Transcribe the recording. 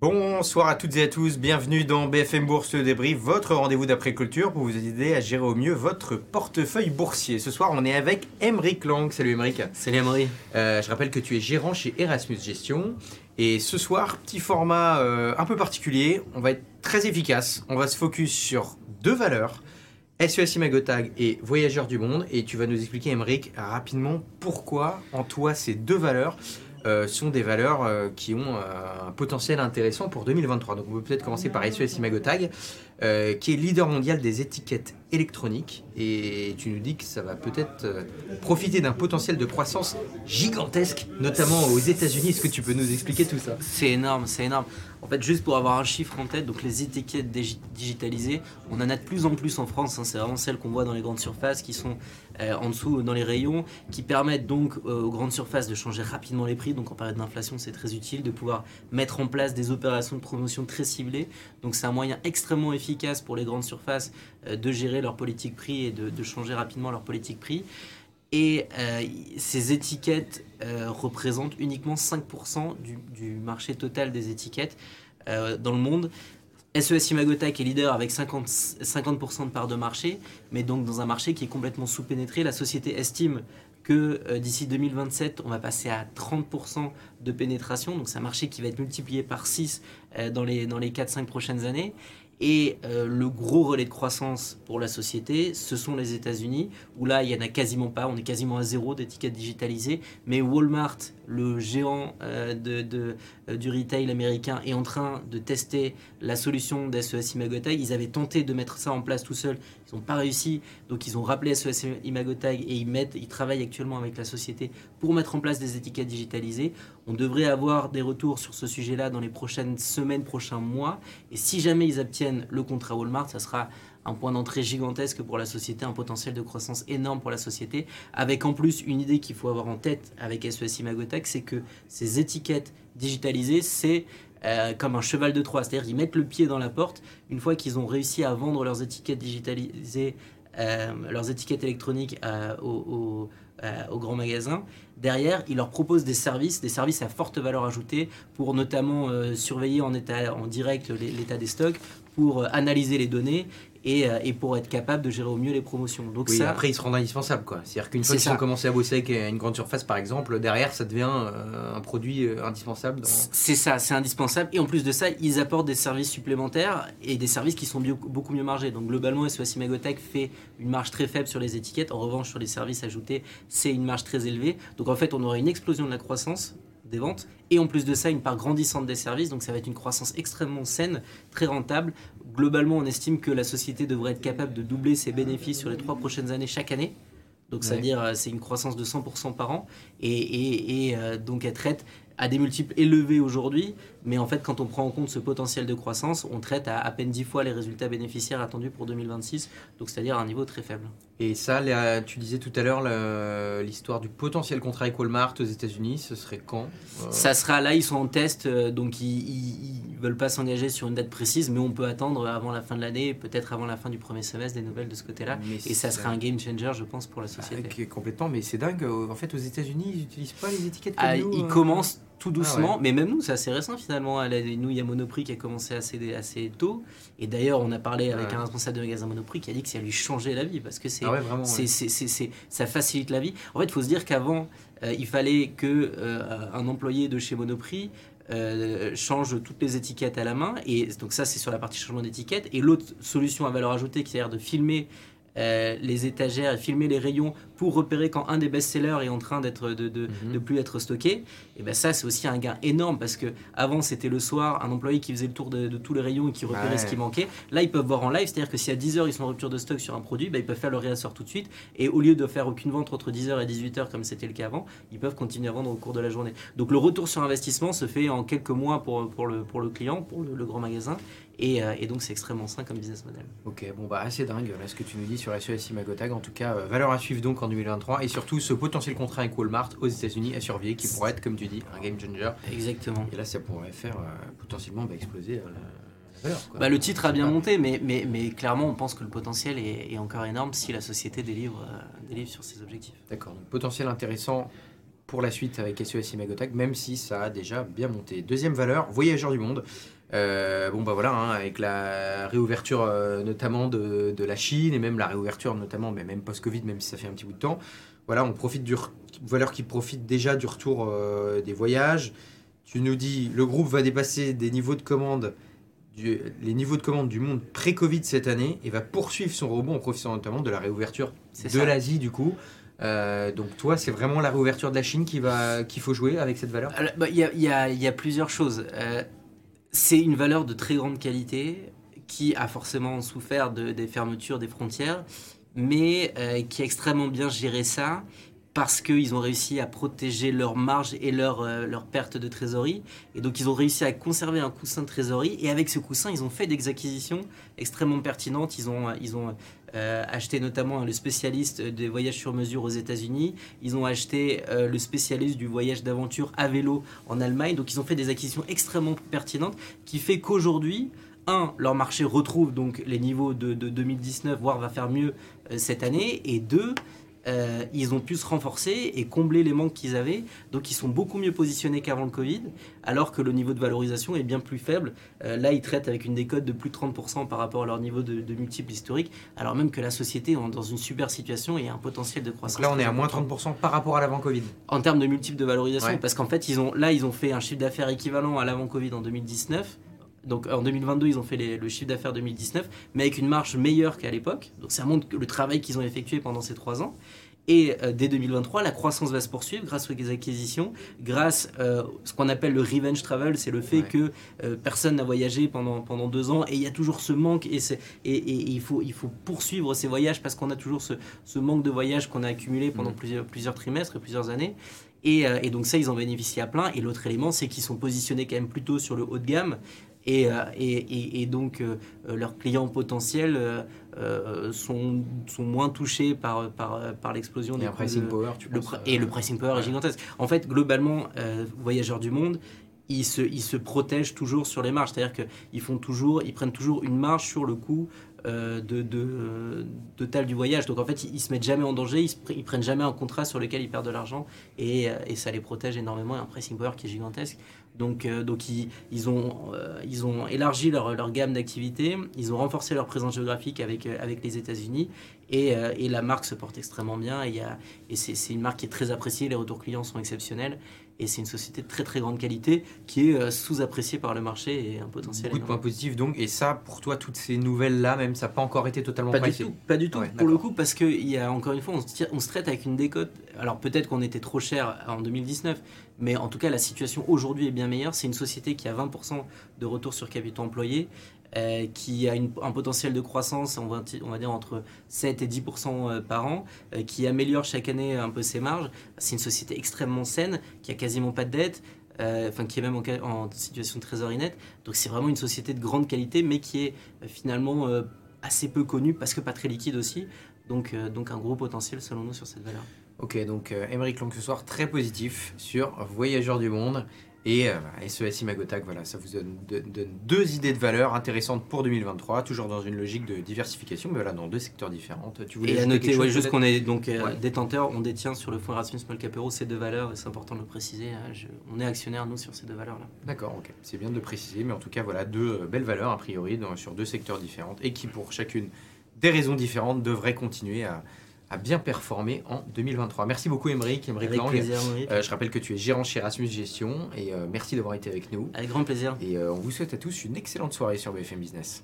Bonsoir à toutes et à tous, bienvenue dans BFM Bourse le débrief, votre rendez-vous d'après-culture pour vous aider à gérer au mieux votre portefeuille boursier. Ce soir, on est avec Emeric Lang. Salut Emeric. Salut Emery. Euh, je rappelle que tu es gérant chez Erasmus Gestion. Et ce soir, petit format euh, un peu particulier, on va être très efficace. On va se focus sur deux valeurs, SES Imagotag et Voyageurs du Monde. Et tu vas nous expliquer, Emeric, rapidement pourquoi en toi ces deux valeurs sont des valeurs euh, qui ont euh, un potentiel intéressant pour 2023. Donc on peut peut-être commencer par SES Imagotag, euh, qui est leader mondial des étiquettes électroniques. Et tu nous dis que ça va peut-être euh, profiter d'un potentiel de croissance gigantesque, notamment aux États-Unis. Est-ce que tu peux nous expliquer tout ça? C'est énorme, c'est énorme. En fait, juste pour avoir un chiffre en tête, donc les étiquettes digi- digitalisées, on en a de plus en plus en France. hein. c'est vraiment celles qu'on voit dans les grandes surfaces qui sont euh, en dessous dans les rayons, qui permettent donc aux grandes surfaces de changer rapidement les prix. Donc en période d'inflation, c'est très utile de pouvoir mettre en place des opérations de promotion très ciblées. Donc c'est un moyen extrêmement efficace pour les grandes surfaces euh, de gérer leur politique prix et de, changer rapidement leur politique prix. Et euh, ces étiquettes euh, représentent uniquement 5% du, marché total des étiquettes dans le monde. SES Imagotag est leader avec 50%, 50 de part de marché, mais donc dans un marché qui est complètement sous-pénétré. La société estime que d'ici 2027, on va passer à 30% de pénétration. Donc c'est un marché qui va être multiplié par 6 euh, dans les, dans les 4-5 prochaines années. Et euh, le gros relais de croissance pour la société, ce sont les États-Unis, où là, il n'y en a quasiment pas, on est quasiment à zéro d'étiquettes digitalisées. Mais Walmart, le géant euh, euh, du retail américain, est en train de tester la solution d'SES Imagotag. Ils avaient tenté de mettre ça en place tout seuls, ils n'ont pas réussi. Donc ils ont rappelé SES Imagotag et ils travaillent actuellement avec la société pour mettre en place des étiquettes digitalisées. On devrait avoir des retours sur ce sujet-là dans les prochaines semaines, prochains mois. Et si jamais ils obtiennent le contrat Walmart, ça sera un point d'entrée gigantesque pour la société, un potentiel de croissance énorme pour la société, avec en plus une idée qu'il faut avoir en tête avec SES Imagotag, c'est que ces étiquettes digitalisées, c'est euh, comme un cheval de Troie, c'est-à-dire ils mettent le pied dans la porte une fois qu'ils ont réussi à vendre leurs étiquettes digitalisées, euh, leurs étiquettes électroniques euh, aux, aux, euh, aux grands magasins. Derrière, ils leur proposent des services, des services à forte valeur ajoutée pour notamment euh, surveiller en, direct l'état des stocks, pour euh, analyser les données et, euh, et pour être capable de gérer au mieux les promotions. Donc Oui, ça, après ils se rendent indispensables. C'est-à-dire qu'une fois qu'ils ont commencé à bosser avec une grande surface par exemple, derrière ça devient euh, un produit euh, indispensable. Dans... C'est ça, c'est indispensable. Et en plus de ça, ils apportent des services supplémentaires et des services qui sont bio- beaucoup mieux margés. Donc globalement, SOS Imagotag fait une marge très faible sur les étiquettes. En revanche, sur les services ajoutés, c'est une marge très élevée. Donc en fait, on aura une explosion de la croissance des ventes et en plus de ça, une part grandissante des services. Donc ça va être une croissance extrêmement saine, très rentable. Globalement, on estime que la société devrait être capable de doubler ses bénéfices sur les trois prochaines années chaque année. Donc, Ouais. c'est-à-dire, euh, c'est une croissance de 100% par an. Et, et- et, euh, donc, elle traite à des multiples élevés aujourd'hui. Mais en fait, quand on prend en compte ce potentiel de croissance, on traite à à peine 10 fois les résultats bénéficiaires attendus pour 2026. Donc, c'est-à-dire à un niveau très faible. Et ça, là, tu disais tout à l'heure l'histoire du potentiel contrat avec Walmart aux États-Unis, ce serait quand Euh, Ça sera là, ils sont en test, euh, donc ils ne veulent pas s'engager sur une date précise, mais on peut attendre avant la fin de l'année, peut-être avant la fin du premier semestre, des nouvelles de ce côté-là. Et ça sera un game changer, je pense, pour la Ah, société. ok, complètement, mais c'est dingue. euh, En fait, aux États-Unis, ils n'utilisent pas les étiquettes comme Ah, nous, ils euh. commencent tout doucement, Ah mais même nous, c'est assez récent finalement. Nous, il y a Monoprix qui a commencé assez, assez tôt. Et d'ailleurs, on a parlé avec Ouais. un responsable de magasin Monoprix qui a dit que ça lui changeait la vie parce que c'est Ah ouais, vraiment. c'est- ouais. c'est- c'est- c'est- ça facilite la vie. En fait, il faut se dire qu'avant, euh, il fallait que euh, un employé de chez Monoprix euh, change toutes les étiquettes à la main. Et donc ça, c'est sur la partie changement d'étiquette. Et l'autre solution à valeur ajoutée, qui est de filmer euh, les étagères et filmer les rayons pour repérer quand un des best-sellers est en train d'être de, de, Mhm. de plus être stocké. Et ben ça, c'est aussi un gain énorme parce que avant c'était le soir un employé qui faisait le tour de, de tous les rayons et qui repérait Ouais. ce qui manquait. Là, ils peuvent voir en live, c'est-à-dire que si à 10h ils sont en rupture de stock sur un produit, ben, ils peuvent faire le réassort tout de suite. Et au lieu de faire aucune vente entre 10h et 18h comme c'était le cas avant, ils peuvent continuer à vendre au cours de la journée. Donc le retour sur investissement se fait en quelques mois pour, pour, le, pour le client, pour le, le grand magasin. Et, euh, et donc c'est extrêmement sain comme business model. Ok, bon bah assez dingue là ce que tu nous dis sur SES Imagotag. En tout cas, euh, valeur à suivre donc en 2023 et surtout ce potentiel contrat avec Walmart aux États-Unis à surveiller qui pourrait être, comme tu dis, un game changer. Exactement. Et là, ça pourrait faire euh, potentiellement bah, exploser valeur. Bah, le titre a bien monté, mais, mais, mais clairement, on pense que le potentiel est, est encore énorme si la société délivre, euh, délivre sur ses objectifs. D'accord, donc potentiel intéressant pour la suite avec SES Imagotag, même si ça a déjà bien monté. Deuxième valeur, voyageurs du monde. Euh, bon bah voilà, hein, avec la réouverture euh, notamment de, de, la Chine et même la réouverture notamment, mais même post-Covid, même si ça fait un petit bout de temps, voilà, on profite du valeur qui profite déjà du retour euh, des voyages. Tu nous dis, le groupe va dépasser des niveaux de commande, du, les niveaux de commande du monde pré-Covid cette année et va poursuivre son rebond en profitant notamment de la réouverture de l'Asie du coup. Euh, donc toi, c'est vraiment la réouverture de la Chine qui va qu'il faut jouer avec cette valeur? Bah, Il y, y, y, a plusieurs choses. Euh, c'est une valeur de très grande qualité qui a forcément souffert de, des fermetures des frontières, mais euh, qui a extrêmement bien géré ça parce qu'ils ont réussi à protéger leur marge et leur, euh, leur perte de trésorerie. Et donc ils ont réussi à conserver un coussin de trésorerie. Et avec ce coussin, ils ont fait des acquisitions extrêmement pertinentes. Ils ont, ils ont euh, acheté notamment le spécialiste des voyages sur mesure aux États-Unis. Ils ont acheté euh, le spécialiste du voyage d'aventure à vélo en Allemagne. Donc ils ont fait des acquisitions extrêmement pertinentes qui fait qu'aujourd'hui, un, leur marché retrouve donc les niveaux de, de 2019, voire va faire mieux euh, cette année. Et deux, euh, ils ont pu se renforcer et combler les manques qu'ils avaient. Donc ils sont beaucoup mieux positionnés qu'avant le Covid, alors que le niveau de valorisation est bien plus faible. Euh, là, ils traitent avec une décote de plus de 30% par rapport à leur niveau de, de multiple historique, alors même que la société est dans une super situation et a un potentiel de croissance. Donc là, on est à moins 30% par rapport à l'avant Covid. En termes de multiple de valorisation, ouais. parce qu'en fait, ils ont, là, ils ont fait un chiffre d'affaires équivalent à l'avant Covid en 2019 donc en 2022, ils ont fait les, le chiffre d'affaires 2019, mais avec une marge meilleure qu'à l'époque. Donc ça montre le travail qu'ils ont effectué pendant ces trois ans. Et euh, dès 2023, la croissance va se poursuivre grâce aux acquisitions, grâce à euh, ce qu'on appelle le revenge travel, c'est le fait ouais. que euh, personne n'a voyagé pendant, pendant deux ans et il y a toujours ce manque et, et, et, il, faut, il faut poursuivre ces voyages parce qu'on a toujours ce, ce, manque de voyages qu'on a accumulé pendant mmh. plusieurs, plusieurs trimestres et plusieurs années. Et, et, donc ça, ils en bénéficient à plein. Et l'autre élément, c'est qu'ils sont positionnés quand même plutôt sur le haut de gamme. Et, euh, et, et, donc euh, leurs clients potentiels euh, sont, sont moins touchés par, par, par l'explosion des pricing de, power. Tu le, penses, et le pricing power ouais. est gigantesque. En fait, globalement, voyageurs du monde, ils se, ils se protègent toujours sur les marges. C'est-à-dire qu'ils font toujours, ils prennent toujours une marge sur le coût euh, de, de, de, tal du voyage. Donc en fait, ils, ils se mettent jamais en danger, ils, se, ils, prennent jamais un contrat sur lequel ils perdent de l'argent et, et, ça les protège énormément. Et un pricing power qui est gigantesque. Donc, euh, donc ils, ils, ont, euh, ils ont élargi leur, leur gamme d'activités, ils ont renforcé leur présence géographique avec, avec les États-Unis et, et, la marque se porte extrêmement bien. Et, et c'est une marque qui est très appréciée, les retours clients sont exceptionnels et c'est une société de très très grande qualité qui est euh, sous-appréciée par le marché et un potentiel. Beaucoup de points positifs donc, et ça pour toi, toutes ces nouvelles-là, même ça n'a pas encore été totalement pas pricé du tout, Pas du tout, ouais, pour le coup, parce qu'il y a encore une fois, on se, tire, on se traite avec une décote. Alors peut-être qu'on était trop cher en 2019, mais en tout cas, la situation aujourd'hui est bien meilleure. C'est une société qui a 20% de retour sur capital employé. Euh, qui a un potentiel de croissance, on va, dire entre 7 et 10% euh, par an, euh, qui améliore chaque année un peu ses marges. C'est une société extrêmement saine, qui a quasiment pas de dette, enfin qui est même en, en, situation de trésorerie nette. Donc c'est vraiment une société de grande qualité, mais qui est finalement assez peu connue parce que pas très liquide aussi. Donc, donc un gros potentiel selon nous sur cette valeur. Ok, donc Émeric Long ce soir très positif sur Voyageurs du Monde. Et euh, SES Imagotag, voilà, ça vous donne, donne, deux idées de valeur intéressantes pour 2023, toujours dans une logique de diversification, mais voilà, dans deux secteurs différents. Tu voulais et à noter, ouais, juste qu'on est donc euh, ouais. détenteur, on détient sur le fonds Erasmus Small Cap Euro ces deux valeurs, et c'est important de le préciser. Hein, je, on est actionnaire, nous, sur ces deux valeurs-là. D'accord, ok. C'est bien de le préciser, mais en tout cas, voilà, deux belles valeurs, a priori, dans, sur deux secteurs différents, et qui, pour chacune des raisons différentes, devraient continuer à a bien performé en 2023. Merci beaucoup Émeric, Émeric Lang. Plaisir, euh, je rappelle que tu es gérant chez Erasmus Gestion et euh, merci d'avoir été avec nous. Avec grand plaisir. Et euh, on vous souhaite à tous une excellente soirée sur BFM Business.